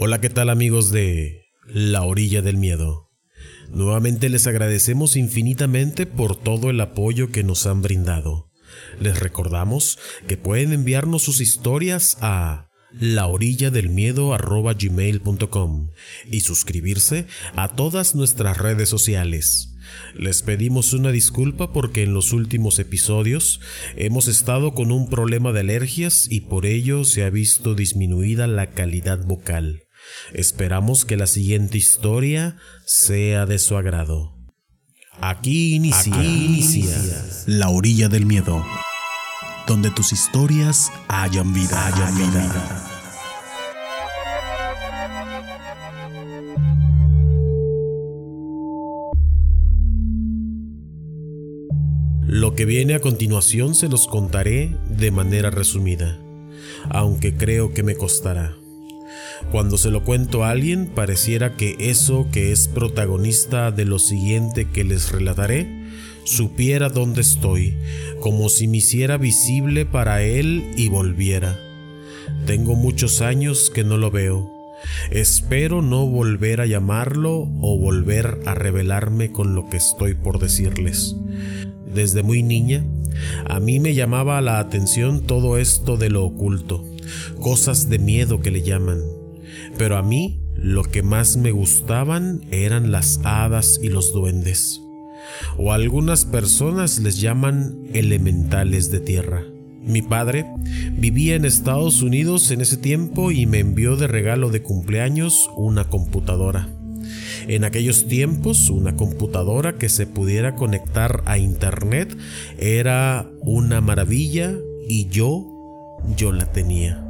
Hola, ¿qué tal amigos de La Orilla del Miedo? Nuevamente les agradecemos infinitamente por todo el apoyo que nos han brindado. Les recordamos que pueden enviarnos sus historias a laorilladelmiedo.gmail.com y suscribirse a todas nuestras redes sociales. Les pedimos una disculpa porque en los últimos episodios hemos estado con un problema de alergias y por ello se ha visto disminuida la calidad vocal. Esperamos que la siguiente historia sea de su agrado. Aquí inicia, La Orilla del Miedo, donde tus historias hayan vida, hayan vida. Lo que viene a continuación se los contaré de manera resumida, aunque creo que me costará. Cuando se lo cuento a alguien, pareciera que eso que es protagonista de lo siguiente que les relataré, supiera dónde estoy, como si me hiciera visible para él y volviera. Tengo muchos años que no lo veo. Espero no volver a llamarlo o volver a revelarme con lo que estoy por decirles. Desde muy niña, a mí me llamaba la atención todo esto de lo oculto, cosas de miedo que le llaman pero a mí lo que más me gustaban eran las hadas y los duendes, o algunas personas les llaman elementales de tierra. Mi padre vivía en Estados Unidos en ese tiempo y me envió de regalo de cumpleaños una computadora. En aquellos tiempos, una computadora que se pudiera conectar a Internet era una maravilla y yo, yo la tenía.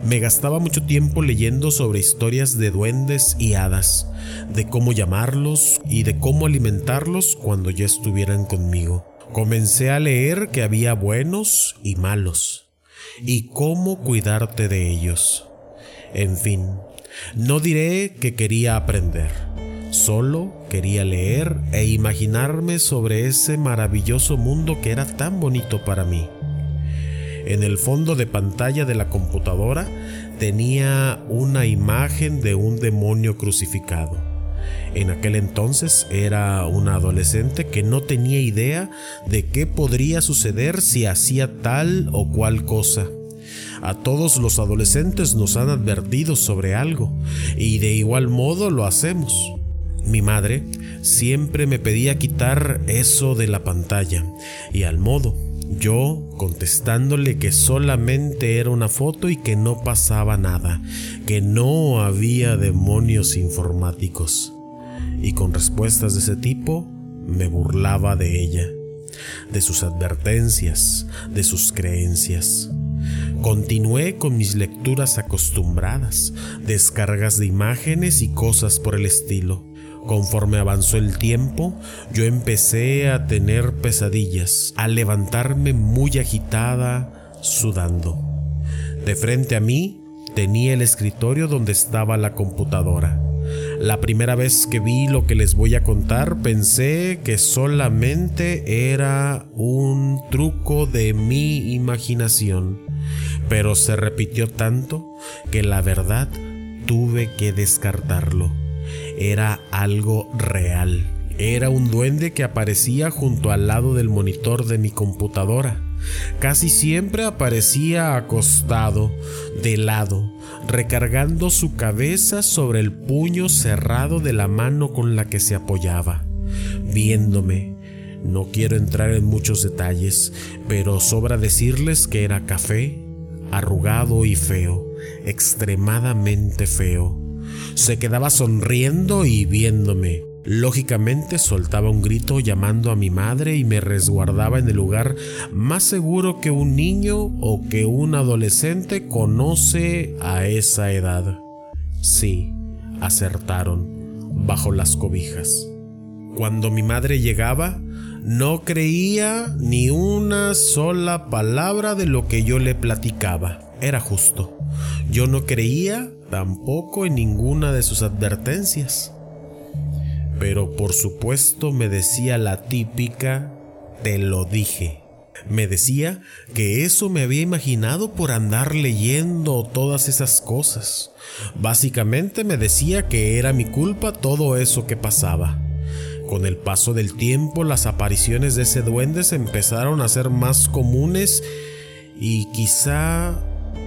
Me gastaba mucho tiempo leyendo sobre historias de duendes y hadas, de cómo llamarlos y de cómo alimentarlos cuando ya estuvieran conmigo. Comencé a leer que había buenos y malos, y cómo cuidarte de ellos. En fin, no diré que quería aprender, solo quería leer e imaginarme sobre ese maravilloso mundo que era tan bonito para mí. En el fondo de pantalla de la computadora tenía una imagen de un demonio crucificado. En aquel entonces era una adolescente que no tenía idea de qué podría suceder si hacía tal o cual cosa. A todos los adolescentes nos han advertido sobre algo y de igual modo lo hacemos. Mi madre siempre me pedía quitar eso de la pantalla y al modo yo contestándole que solamente era una foto y que no pasaba nada, que no había demonios informáticos. Y con respuestas de ese tipo me burlaba de ella, de sus advertencias, de sus creencias. Continué con mis lecturas acostumbradas, descargas de imágenes y cosas por el estilo. Conforme avanzó el tiempo, yo empecé a tener pesadillas, a levantarme muy agitada, sudando. De frente a mí tenía el escritorio donde estaba la computadora. La primera vez que vi lo que les voy a contar pensé que solamente era un truco de mi imaginación, pero se repitió tanto que la verdad tuve que descartarlo era algo real. Era un duende que aparecía junto al lado del monitor de mi computadora. Casi siempre aparecía acostado, de lado, recargando su cabeza sobre el puño cerrado de la mano con la que se apoyaba, viéndome. No quiero entrar en muchos detalles, pero sobra decirles que era café, arrugado y feo, extremadamente feo. Se quedaba sonriendo y viéndome. Lógicamente soltaba un grito llamando a mi madre y me resguardaba en el lugar más seguro que un niño o que un adolescente conoce a esa edad. Sí, acertaron, bajo las cobijas. Cuando mi madre llegaba, no creía ni una sola palabra de lo que yo le platicaba. Era justo. Yo no creía tampoco en ninguna de sus advertencias. Pero por supuesto me decía la típica, te lo dije. Me decía que eso me había imaginado por andar leyendo todas esas cosas. Básicamente me decía que era mi culpa todo eso que pasaba. Con el paso del tiempo las apariciones de ese duende se empezaron a ser más comunes y quizá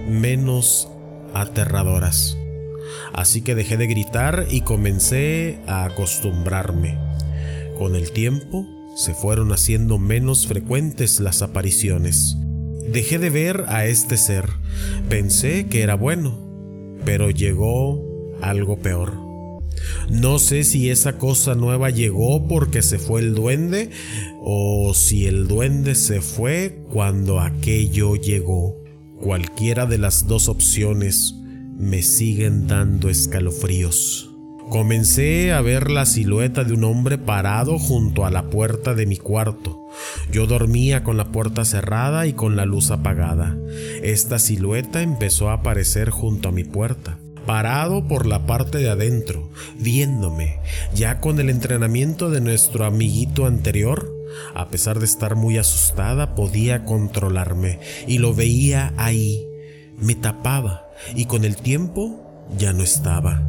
menos aterradoras. Así que dejé de gritar y comencé a acostumbrarme. Con el tiempo se fueron haciendo menos frecuentes las apariciones. Dejé de ver a este ser. Pensé que era bueno, pero llegó algo peor. No sé si esa cosa nueva llegó porque se fue el duende o si el duende se fue cuando aquello llegó. Cualquiera de las dos opciones me siguen dando escalofríos. Comencé a ver la silueta de un hombre parado junto a la puerta de mi cuarto. Yo dormía con la puerta cerrada y con la luz apagada. Esta silueta empezó a aparecer junto a mi puerta, parado por la parte de adentro, viéndome, ya con el entrenamiento de nuestro amiguito anterior. A pesar de estar muy asustada, podía controlarme y lo veía ahí. Me tapaba y con el tiempo ya no estaba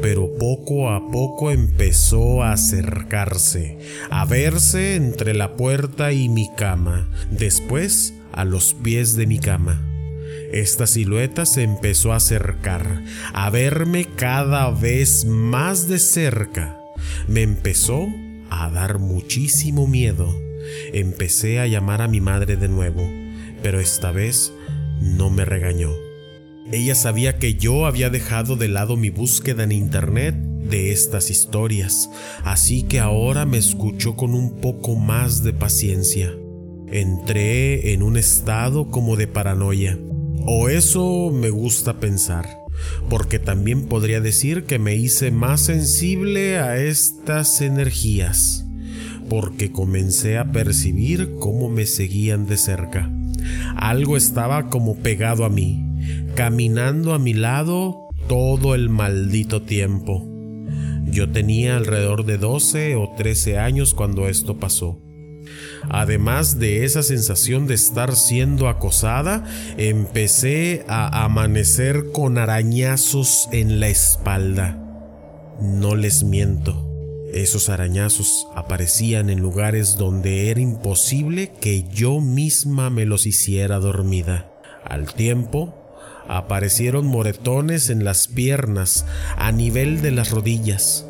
pero poco a poco empezó a acercarse, a verse entre la puerta y mi cama, después a los pies de mi cama. Esta silueta se empezó a acercar, a verme cada vez más de cerca. Me empezó a dar muchísimo miedo. Empecé a llamar a mi madre de nuevo, pero esta vez no me regañó. Ella sabía que yo había dejado de lado mi búsqueda en internet de estas historias, así que ahora me escuchó con un poco más de paciencia. Entré en un estado como de paranoia, o eso me gusta pensar, porque también podría decir que me hice más sensible a estas energías, porque comencé a percibir cómo me seguían de cerca. Algo estaba como pegado a mí, caminando a mi lado todo el maldito tiempo. Yo tenía alrededor de 12 o 13 años cuando esto pasó. Además de esa sensación de estar siendo acosada, empecé a amanecer con arañazos en la espalda. No les miento. Esos arañazos aparecían en lugares donde era imposible que yo misma me los hiciera dormida. Al tiempo, aparecieron moretones en las piernas a nivel de las rodillas.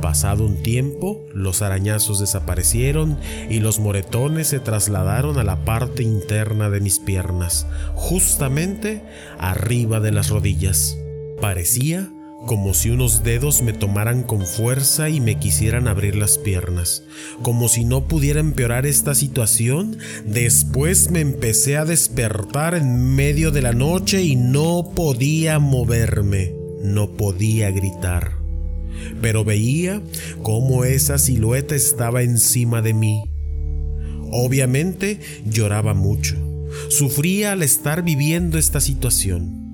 Pasado un tiempo, los arañazos desaparecieron y los moretones se trasladaron a la parte interna de mis piernas, justamente arriba de las rodillas. Parecía como si unos dedos me tomaran con fuerza y me quisieran abrir las piernas. Como si no pudiera empeorar esta situación, después me empecé a despertar en medio de la noche y no podía moverme, no podía gritar. Pero veía cómo esa silueta estaba encima de mí. Obviamente lloraba mucho. Sufría al estar viviendo esta situación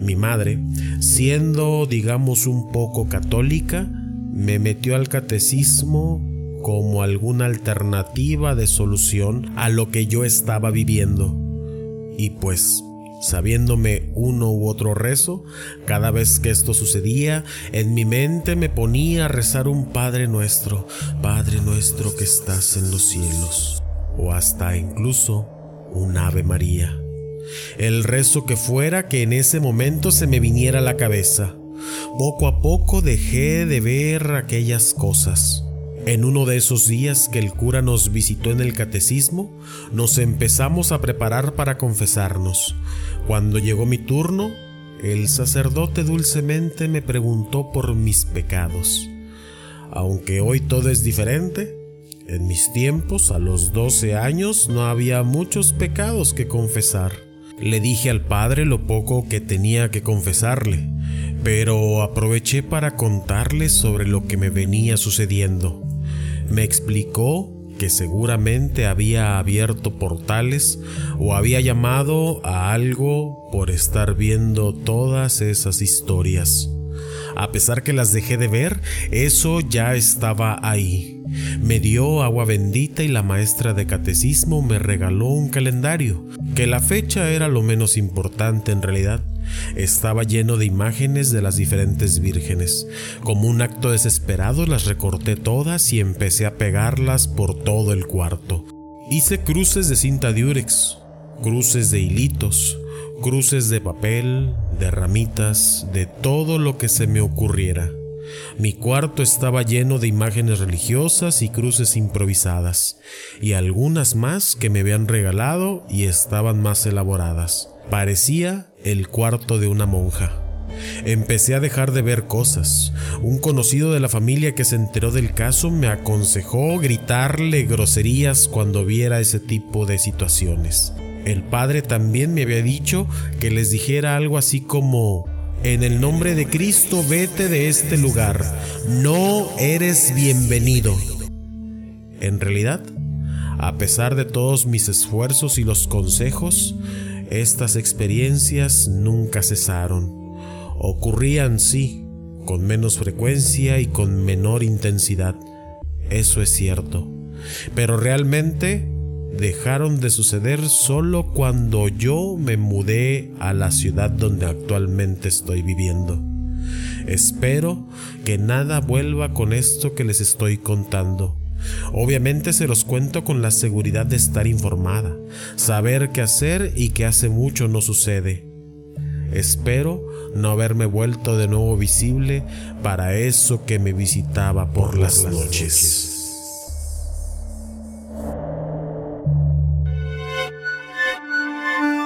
mi madre, siendo digamos un poco católica, me metió al catecismo como alguna alternativa de solución a lo que yo estaba viviendo. Y pues, sabiéndome uno u otro rezo, cada vez que esto sucedía, en mi mente me ponía a rezar un Padre nuestro, Padre nuestro que estás en los cielos, o hasta incluso un Ave María el rezo que fuera que en ese momento se me viniera a la cabeza. Poco a poco dejé de ver aquellas cosas. En uno de esos días que el cura nos visitó en el catecismo, nos empezamos a preparar para confesarnos. Cuando llegó mi turno, el sacerdote dulcemente me preguntó por mis pecados. Aunque hoy todo es diferente, en mis tiempos, a los 12 años, no había muchos pecados que confesar. Le dije al padre lo poco que tenía que confesarle, pero aproveché para contarle sobre lo que me venía sucediendo. Me explicó que seguramente había abierto portales o había llamado a algo por estar viendo todas esas historias. A pesar que las dejé de ver, eso ya estaba ahí. me dio agua bendita y la maestra de catecismo me regaló un calendario, que la fecha era lo menos importante en realidad. Estaba lleno de imágenes de las diferentes vírgenes. Como un acto desesperado las recorté todas y empecé a pegarlas por todo el cuarto. Hice cruces de cinta diurex, cruces de hilitos, cruces de papel, de ramitas, de todo lo que se me ocurriera. Mi cuarto estaba lleno de imágenes religiosas y cruces improvisadas, y algunas más que me habían regalado y estaban más elaboradas. Parecía el cuarto de una monja. Empecé a dejar de ver cosas. Un conocido de la familia que se enteró del caso me aconsejó gritarle groserías cuando viera ese tipo de situaciones. El padre también me había dicho que les dijera algo así como, en el nombre de Cristo vete de este lugar, no eres bienvenido. En realidad, a pesar de todos mis esfuerzos y los consejos, estas experiencias nunca cesaron. Ocurrían, sí, con menos frecuencia y con menor intensidad. Eso es cierto. Pero realmente dejaron de suceder solo cuando yo me mudé a la ciudad donde actualmente estoy viviendo. Espero que nada vuelva con esto que les estoy contando. Obviamente se los cuento con la seguridad de estar informada, saber qué hacer y que hace mucho no sucede. Espero no haberme vuelto de nuevo visible para eso que me visitaba por, las, noches.